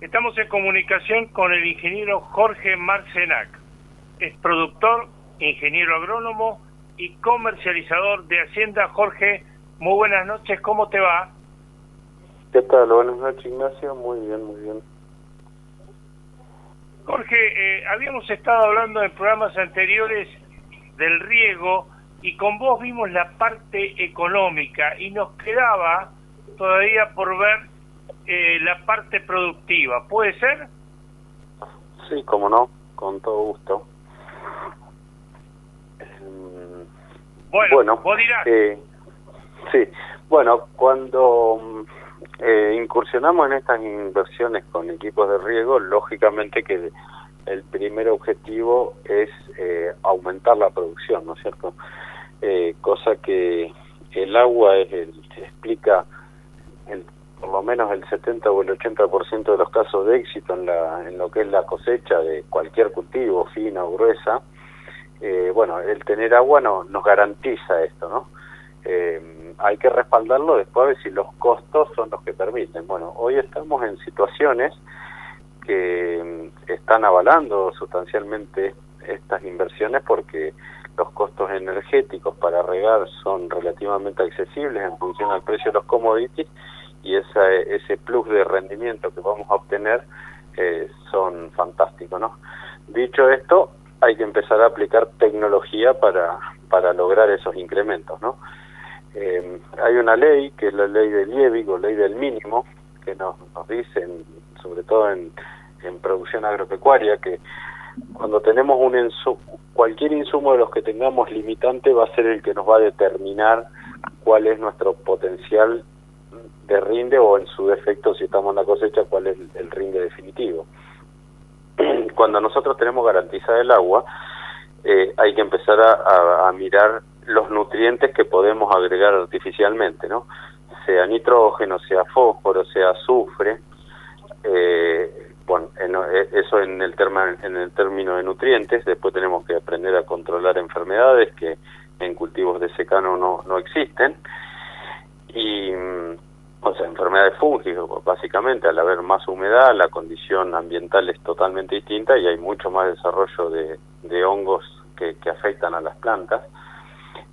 Estamos en comunicación con el ingeniero Jorge Marcenac. Es productor, ingeniero agrónomo y comercializador de Hacienda. Jorge, muy buenas noches, ¿cómo te va? ¿Qué tal? Buenas noches, Ignacio. Muy bien, muy bien. Jorge, eh, habíamos estado hablando en programas anteriores del riego y con vos vimos la parte económica y nos quedaba todavía por ver eh, la parte productiva. ¿Puede ser? Sí, como no, con todo gusto. Bueno, vos dirás. Eh, sí, bueno, cuando eh, incursionamos en estas inversiones con equipos de riego, lógicamente que el primer objetivo es eh, aumentar la producción, ¿no es cierto? Eh, cosa que el agua es el, explica el, por lo menos el 70 o el 80% de los casos de éxito en, la, en lo que es la cosecha de cualquier cultivo, fina o gruesa. Eh, bueno, el tener agua no, nos garantiza esto, ¿no? Eh, hay que respaldarlo después a ver si los costos son los que permiten. Bueno, hoy estamos en situaciones que mm, están avalando sustancialmente estas inversiones porque los costos energéticos para regar son relativamente accesibles en función al precio de los commodities y esa, ese plus de rendimiento que vamos a obtener eh, son fantásticos, ¿no? Dicho esto, hay que empezar a aplicar tecnología para, para lograr esos incrementos, ¿no? Eh, hay una ley, que es la ley del Liebig o ley del mínimo, que nos, nos dicen, sobre todo en, en producción agropecuaria, que cuando tenemos un cualquier insumo de los que tengamos limitante va a ser el que nos va a determinar cuál es nuestro potencial de rinde o en su defecto si estamos en la cosecha cuál es el rinde definitivo. Cuando nosotros tenemos garantizada el agua, eh, hay que empezar a, mirar los nutrientes que podemos agregar artificialmente, ¿no? Sea nitrógeno, sea fósforo, sea azufre. Eh, bueno, e, eso en el, en el término de nutrientes. Después tenemos que aprender a controlar enfermedades que en cultivos de secano no, no existen. Y, mm, o sea, enfermedades fúngicas, básicamente, al haber más humedad, la condición ambiental es totalmente distinta y hay mucho más desarrollo de, hongos que, que afectan a las plantas.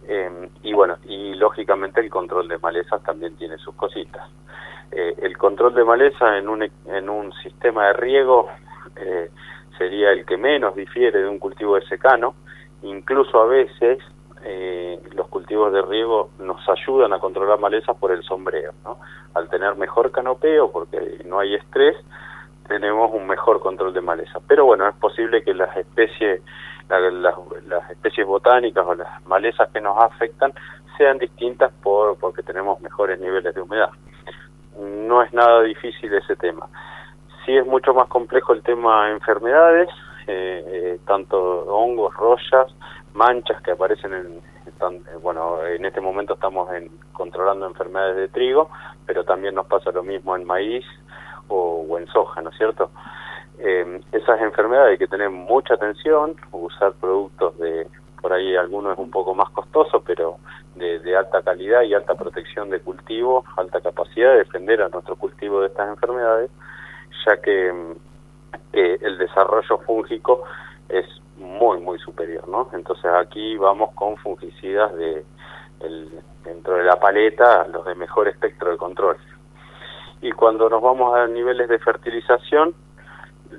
Eh, y bueno, y lógicamente el control de malezas también tiene sus cositas. Eh, el control de maleza en un, en un sistema de riego eh, sería el que menos difiere de un cultivo de secano, incluso a veces eh, los cultivos de riego nos ayudan a controlar malezas por el sombreo, ¿no? Al tener mejor canopeo, porque no hay estrés, tenemos un mejor control de maleza. Pero bueno, es posible que las especies las, especies botánicas o las malezas que nos afectan sean distintas por porque tenemos mejores niveles de humedad. No es nada difícil ese tema. Sí es mucho más complejo el tema de enfermedades, eh, eh, tanto hongos, rollas, manchas que aparecen en, eh, bueno, en este momento estamos en, controlando enfermedades de trigo, pero también nos pasa lo mismo en maíz o, en soja, ¿no es cierto? Eh, esas enfermedades hay que tener mucha atención, usar productos de, por ahí algunos es un poco más costoso, pero de, alta calidad y alta protección de cultivo, alta capacidad de defender a nuestro cultivo de estas enfermedades, ya que el desarrollo fúngico es muy, muy superior, ¿no? Entonces aquí vamos con fungicidas de dentro de la paleta, los de mejor espectro de control. Y cuando nos vamos a niveles de fertilización,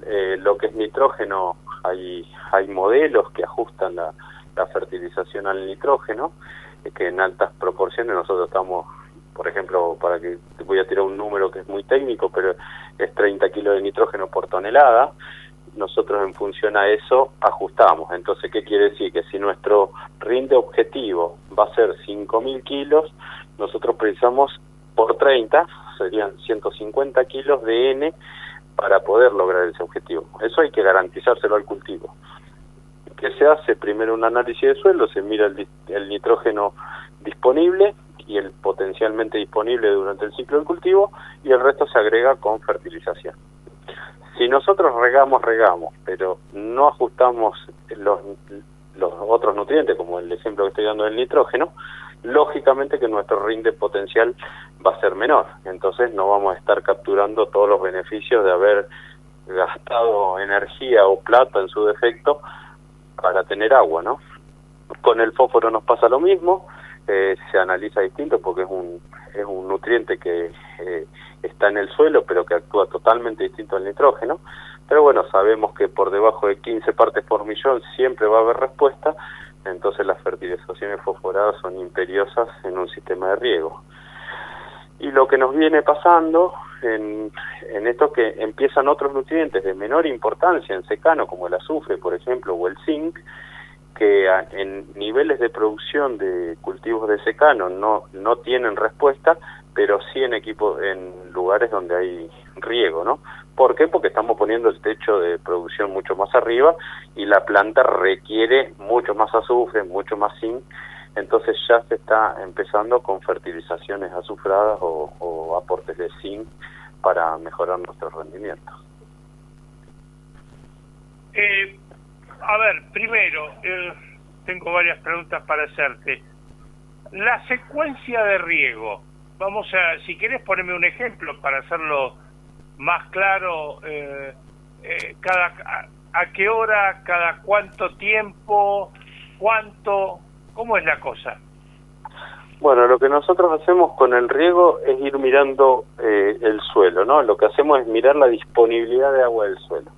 eh, lo que es nitrógeno, hay, hay modelos que ajustan la, fertilización al nitrógeno, eh, que en altas proporciones nosotros estamos, por ejemplo, para que voy a tirar un número que es muy técnico, pero es 30 kilos de nitrógeno por tonelada, nosotros en función a eso ajustamos. Entonces, ¿qué quiere decir? Que si nuestro rinde objetivo va a ser 5.000 kilos, nosotros precisamos por 30, serían 150 kilos de N para poder lograr ese objetivo. Eso hay que garantizárselo al cultivo. ¿Qué se hace? Primero un análisis de suelo, se mira el, nitrógeno disponible y el potencialmente disponible durante el ciclo del cultivo y el resto se agrega con fertilización. Si nosotros regamos, regamos, pero no ajustamos los, los otros nutrientes, como el ejemplo que estoy dando del nitrógeno, lógicamente que nuestro rinde potencial va a ser menor. Entonces no vamos a estar capturando todos los beneficios de haber gastado energía o plata en su defecto para tener agua, ¿no? Con el fósforo nos pasa lo mismo, eh, se analiza distinto porque es un, es un nutriente que eh, está en el suelo pero que actúa totalmente distinto al nitrógeno, pero bueno, sabemos que por debajo de 15 partes por millón siempre va a haber respuesta, entonces las fertilizaciones fosforadas son imperiosas en un sistema de riego. Y lo que nos viene pasando en, en esto que empiezan otros nutrientes de menor importancia en secano, como el azufre, por ejemplo, o el zinc, que en niveles de producción de cultivos de secano no, no tienen respuesta, pero sí en equipos, en lugares donde hay riego, ¿no? ¿Por qué? Porque estamos poniendo el techo de producción mucho más arriba y la planta requiere mucho más azufre, mucho más zinc entonces ya se está empezando con fertilizaciones azufradas o, aportes de zinc para mejorar nuestro rendimiento. Eh, a ver, primero, eh, tengo varias preguntas para hacerte. La secuencia de riego, vamos a, si quieres ponerme un ejemplo para hacerlo más claro, eh, cada, a, a, qué hora, cada cuánto tiempo, cuánto, ¿Cómo es la cosa? Bueno, lo que nosotros hacemos con el riego es ir mirando eh, el suelo, ¿no? Lo que hacemos es mirar la disponibilidad de agua del suelo.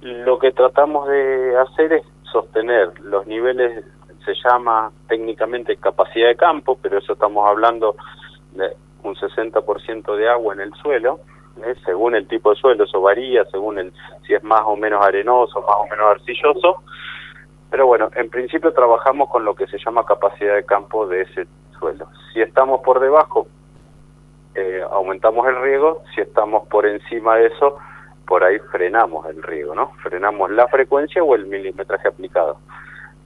Lo que tratamos de hacer es sostener los niveles, se llama técnicamente capacidad de campo, pero eso estamos hablando de un 60% de agua en el suelo, ¿eh? según el tipo de suelo, eso varía, según el, si es más o menos arenoso, más o menos arcilloso, pero bueno, en principio trabajamos con lo que se llama capacidad de campo de ese suelo. Si estamos por debajo, eh, aumentamos el riego, si estamos por encima de eso, por ahí frenamos el riego, ¿no? Frenamos la frecuencia o el milimetraje aplicado.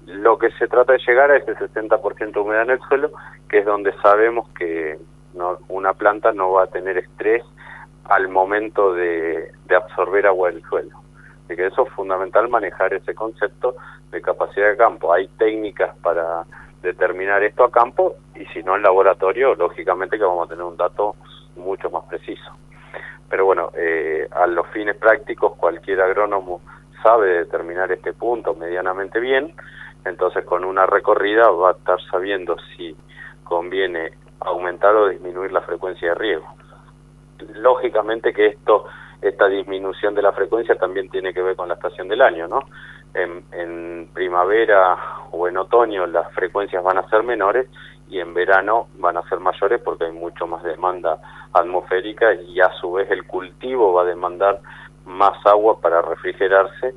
Lo que se trata de llegar a ese 60% de humedad en el suelo, que es donde sabemos que no, una planta no va a tener estrés al momento de, absorber agua del suelo. Así que eso es fundamental manejar ese concepto de capacidad de campo. Hay técnicas para determinar esto a campo y si no en laboratorio, lógicamente que vamos a tener un dato mucho más preciso. Pero bueno, eh, a los fines prácticos cualquier agrónomo sabe determinar este punto medianamente bien, entonces con una recorrida va a estar sabiendo si conviene aumentar o disminuir la frecuencia de riego. Lógicamente que esto esta disminución de la frecuencia también tiene que ver con la estación del año, ¿no? en, primavera o en otoño las frecuencias van a ser menores y en verano van a ser mayores porque hay mucho más demanda atmosférica y a su vez el cultivo va a demandar más agua para refrigerarse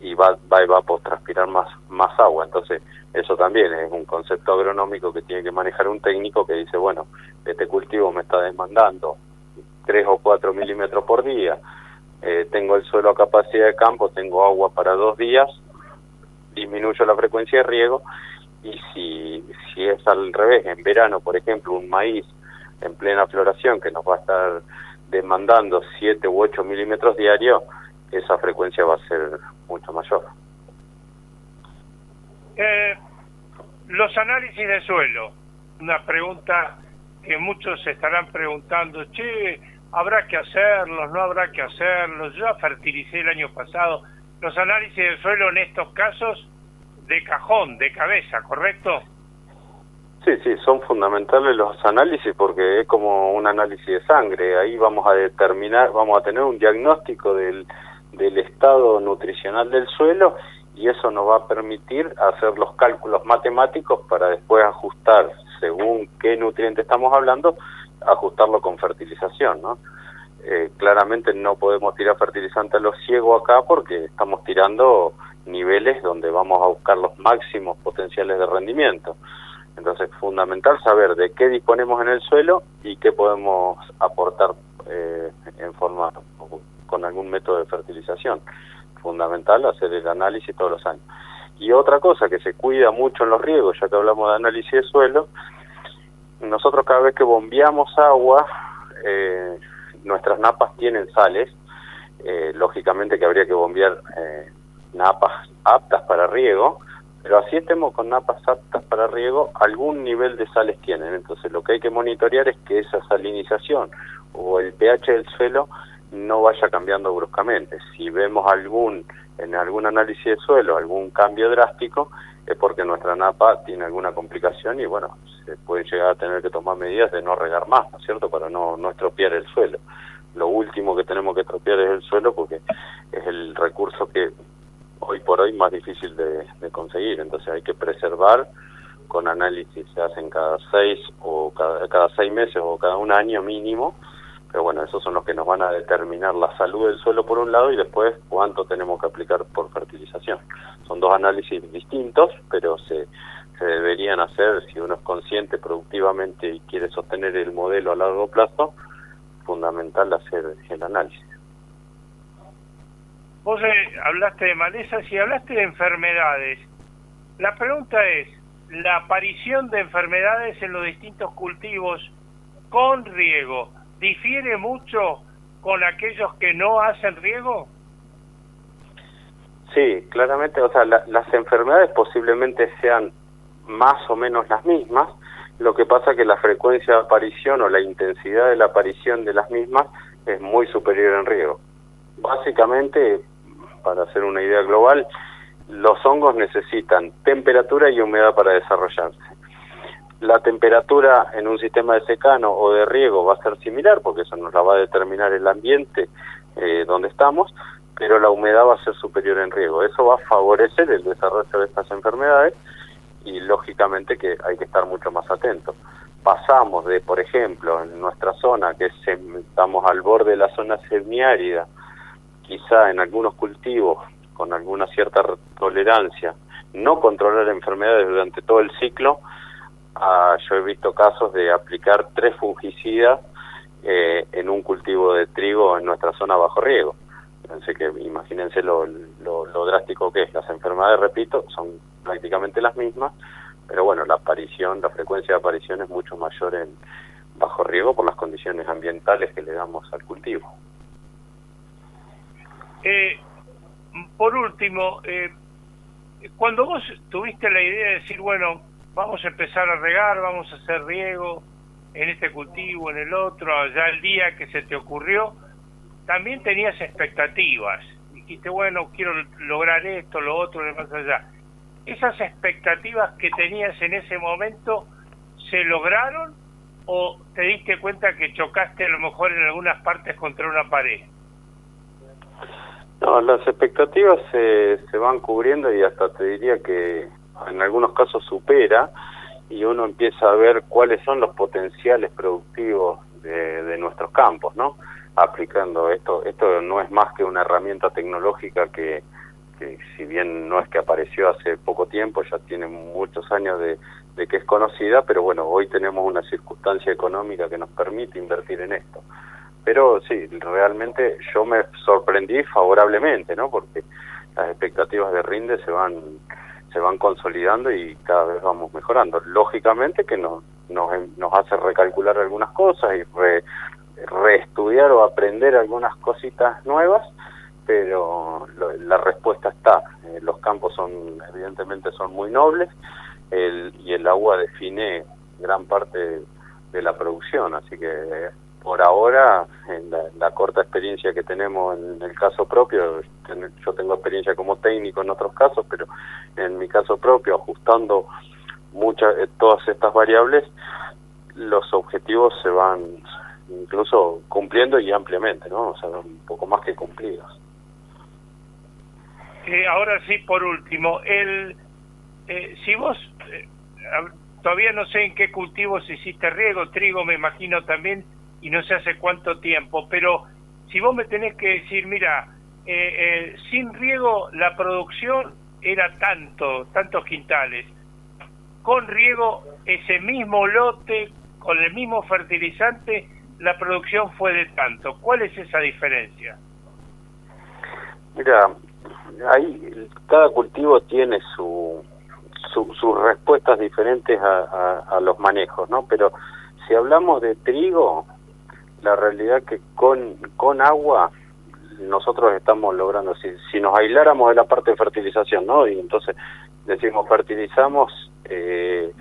y va, va a evapotranspirar más, más agua. Entonces, eso también es un concepto agronómico que tiene que manejar un técnico que dice, bueno, este cultivo me está demandando 3 o 4 milímetros por día, eh, tengo el suelo a capacidad de campo, tengo agua para dos días, disminuyo la frecuencia de riego y si, al revés, en verano, por ejemplo, un maíz en plena floración que nos va a estar demandando 7 u 8 milímetros diarios, esa frecuencia va a ser mucho mayor. Eh, los análisis de suelo, una pregunta que muchos se estarán preguntando, che, habrá que hacerlos, no habrá que hacerlos. Yo fertilicé el año pasado los análisis del suelo en estos casos de cajón, de cabeza, ¿correcto? Sí, sí, son fundamentales los análisis porque es como un análisis de sangre. Ahí vamos a determinar, vamos a tener un diagnóstico del, del estado nutricional del suelo y eso nos va a permitir hacer los cálculos matemáticos para después ajustar según qué nutriente estamos hablando ajustarlo con fertilización, ¿no? Eh, claramente no podemos tirar fertilizante a los ciegos acá porque estamos tirando niveles donde vamos a buscar los máximos potenciales de rendimiento. Entonces es fundamental saber de qué disponemos en el suelo y qué podemos aportar eh, en forma con algún método de fertilización. Fundamental hacer el análisis todos los años. Y otra cosa que se cuida mucho en los riegos, ya que hablamos de análisis de suelo, nosotros cada vez que bombeamos agua, eh, nuestras napas tienen sales, eh, lógicamente que habría que bombear eh, napas aptas para riego, Pero así estemos con napas aptas para riego, algún nivel de sales tienen. Entonces lo que hay que monitorear es que esa salinización o el pH del suelo no vaya cambiando bruscamente. Si vemos algún en algún análisis de suelo algún cambio drástico, es porque nuestra napa tiene alguna complicación y bueno, se puede llegar a tener que tomar medidas de no regar más, ¿no es cierto?, para no, no estropear el suelo. Lo último que tenemos que estropear es el suelo porque es el recurso que hoy por hoy más difícil de, conseguir, entonces hay que preservar con análisis se hacen cada seis o cada, seis meses o cada un año mínimo pero bueno, esos son los que nos van a determinar la salud del suelo por un lado y después cuánto tenemos que aplicar por fertilización. Son dos análisis distintos, pero se deberían hacer si uno es consciente productivamente y quiere sostener el modelo a largo plazo, fundamental hacer el análisis. Vos eh, hablaste de malezas y hablaste de enfermedades. La pregunta es, la aparición de enfermedades en los distintos cultivos con riego, difiere mucho con aquellos que no hacen riego? Sí, claramente, o sea, las enfermedades posiblemente sean más o menos las mismas, lo que pasa que la frecuencia de aparición o la intensidad de la aparición de las mismas es muy superior en riego. Básicamente, para hacer una idea global, los hongos necesitan temperatura y humedad para desarrollarse la temperatura en un sistema de secano o de riego va a ser similar, porque eso nos la va a determinar el ambiente eh, donde estamos, pero la humedad va a ser superior en riego. Eso va a favorecer el desarrollo de estas enfermedades y lógicamente que hay que estar mucho más atentos. Pasamos de, por ejemplo, en nuestra zona, que estamos al borde de la zona semiárida, quizá en algunos cultivos con alguna cierta tolerancia, no controlar enfermedades durante todo el ciclo, yo he visto casos de aplicar tres fungicidas eh, en un cultivo de trigo en nuestra zona bajo riego. Así que imagínense lo, lo, drástico que es. Las enfermedades, repito, son prácticamente las mismas, pero bueno, la aparición, la frecuencia de aparición es mucho mayor en bajo riego por las condiciones ambientales que le damos al cultivo. Eh, por último, eh, cuando vos tuviste la idea de decir, bueno, vamos a empezar a regar, vamos a hacer riego en este cultivo, en el otro, ya el día que se te ocurrió, también tenías expectativas. Dijiste, bueno, quiero lograr esto, lo otro, de más allá. ¿Esas expectativas que tenías en ese momento se lograron o te diste cuenta que chocaste a lo mejor en algunas partes contra una pared? No, las expectativas se, se van cubriendo y hasta te diría que en algunos casos supera y uno empieza a ver cuáles son los potenciales productivos de, nuestros campos, ¿no? Aplicando esto, esto no es más que una herramienta tecnológica que, que si bien no es que apareció hace poco tiempo, ya tiene muchos años de, de que es conocida, pero bueno, hoy tenemos una circunstancia económica que nos permite invertir en esto. Pero sí, realmente yo me sorprendí favorablemente, ¿no? Porque las expectativas de rinde se van se van consolidando y cada vez vamos mejorando. Lógicamente que nos, nos, nos hace recalcular algunas cosas y reestudiar o aprender algunas cositas nuevas, pero la respuesta está. Eh, los campos son, evidentemente, son muy nobles el, y el agua define gran parte de la producción, así que por ahora, en la, corta experiencia que tenemos en el caso propio, yo tengo experiencia como técnico en otros casos, pero en mi caso propio, ajustando muchas eh, todas estas variables, los objetivos se van incluso cumpliendo y ampliamente, ¿no? O sea, un poco más que cumplidos. Eh, ahora sí, por último, el eh, si vos todavía no sé en qué cultivos hiciste riego, trigo, me imagino también y no sé hace cuánto tiempo, pero si vos me tenés que decir, mira, eh, eh, sin riego la producción era tanto, tantos quintales, con riego ese mismo lote, con el mismo fertilizante, la producción fue de tanto. ¿Cuál es esa diferencia? Mira, ahí cada cultivo tiene su, sus respuestas diferentes a, a, los manejos, ¿no? Pero si hablamos de trigo, la realidad que con, con agua nosotros estamos logrando, si, si nos aisláramos de la parte de fertilización, ¿no? Y entonces decimos fertilizamos eh,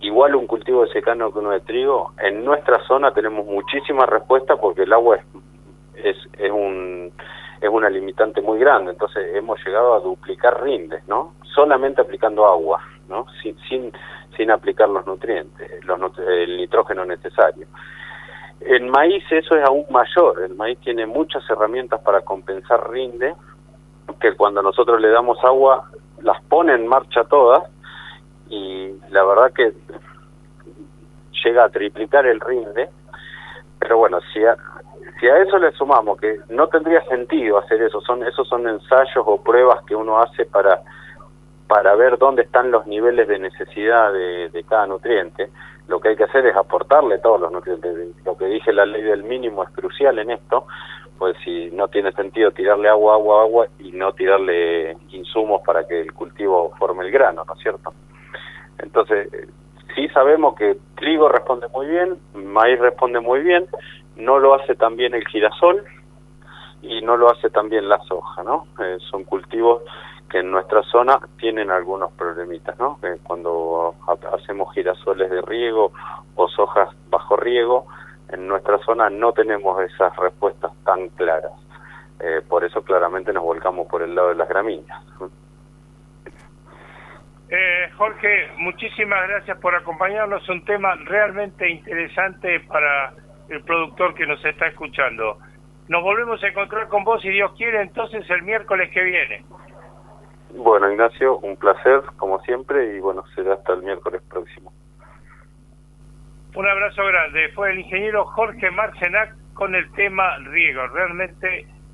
igual un cultivo de secano que uno de trigo, en nuestra zona tenemos muchísima respuesta porque el agua es, es, un es una limitante muy grande, entonces hemos llegado a duplicar rindes, ¿no? Solamente aplicando agua, ¿no? Sin, sin, sin aplicar los nutrientes, los, el nitrógeno necesario. En maíz eso es aún mayor, el maíz tiene muchas herramientas para compensar rinde, que cuando nosotros le damos agua las pone en marcha todas y la verdad que llega a triplicar el rinde, pero bueno, si a, si a eso le sumamos que no tendría sentido hacer eso, son esos son ensayos o pruebas que uno hace para para ver dónde están los niveles de necesidad de, de cada nutriente. Lo que hay que hacer es aportarle todos los nutrientes. Lo que dije la ley del mínimo es crucial en esto, pues si no tiene sentido tirarle agua, agua, agua y no tirarle insumos para que el cultivo forme el grano, ¿no es cierto? Entonces, sí sabemos que trigo responde muy bien, maíz responde muy bien, no lo hace también el girasol y no lo hace también la soja, ¿no? Eh, son cultivos que en nuestra zona tienen algunos problemitas, ¿no? Eh, cuando hacemos girasoles de riego o sojas bajo riego, en nuestra zona no tenemos esas respuestas tan claras. Eh, por eso claramente nos volcamos por el lado de las gramíneas. Eh, Jorge, muchísimas gracias por acompañarnos. Un tema realmente interesante para el productor que nos está escuchando. Nos volvemos a encontrar con vos, si Dios quiere, entonces el miércoles que viene. Bueno, Ignacio, un placer, como siempre, y bueno, será hasta el miércoles próximo. Un abrazo grande. Fue el ingeniero Jorge Marcenac con el tema riego. Realmente